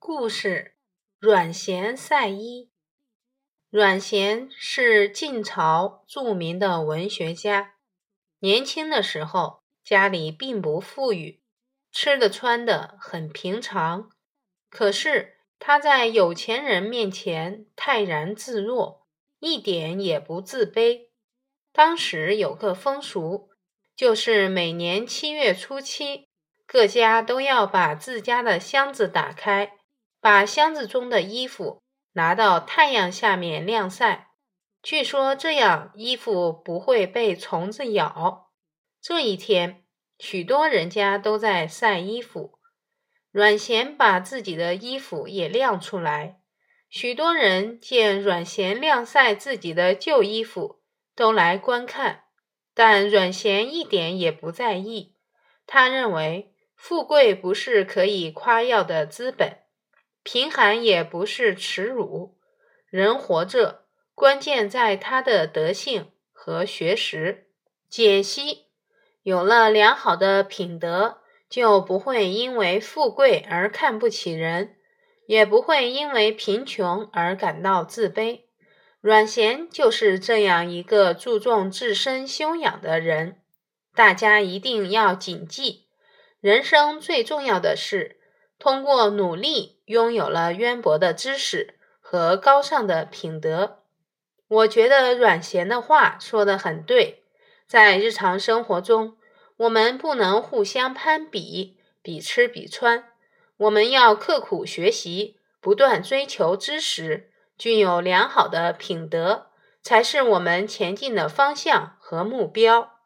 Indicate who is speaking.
Speaker 1: 故事：阮咸赛医。阮咸是晋朝著名的文学家。年轻的时候，家里并不富裕，吃的穿的很平常。可是他在有钱人面前泰然自若，一点也不自卑。当时有个风俗，就是每年七月初七，各家都要把自家的箱子打开。把箱子中的衣服拿到太阳下面晾晒，据说这样衣服不会被虫子咬。这一天，许多人家都在晒衣服，阮咸把自己的衣服也晾出来。许多人见阮咸晾晒自己的旧衣服，都来观看，但阮咸一点也不在意。他认为，富贵不是可以夸耀的资本。贫寒也不是耻辱，人活着关键在他的德性和学识。解析：有了良好的品德，就不会因为富贵而看不起人，也不会因为贫穷而感到自卑。阮咸就是这样一个注重自身修养的人。大家一定要谨记，人生最重要的是。通过努力，拥有了渊博的知识和高尚的品德。我觉得阮咸的话说得很对，在日常生活中，我们不能互相攀比、比吃比穿，我们要刻苦学习，不断追求知识，具有良好的品德，才是我们前进的方向和目标。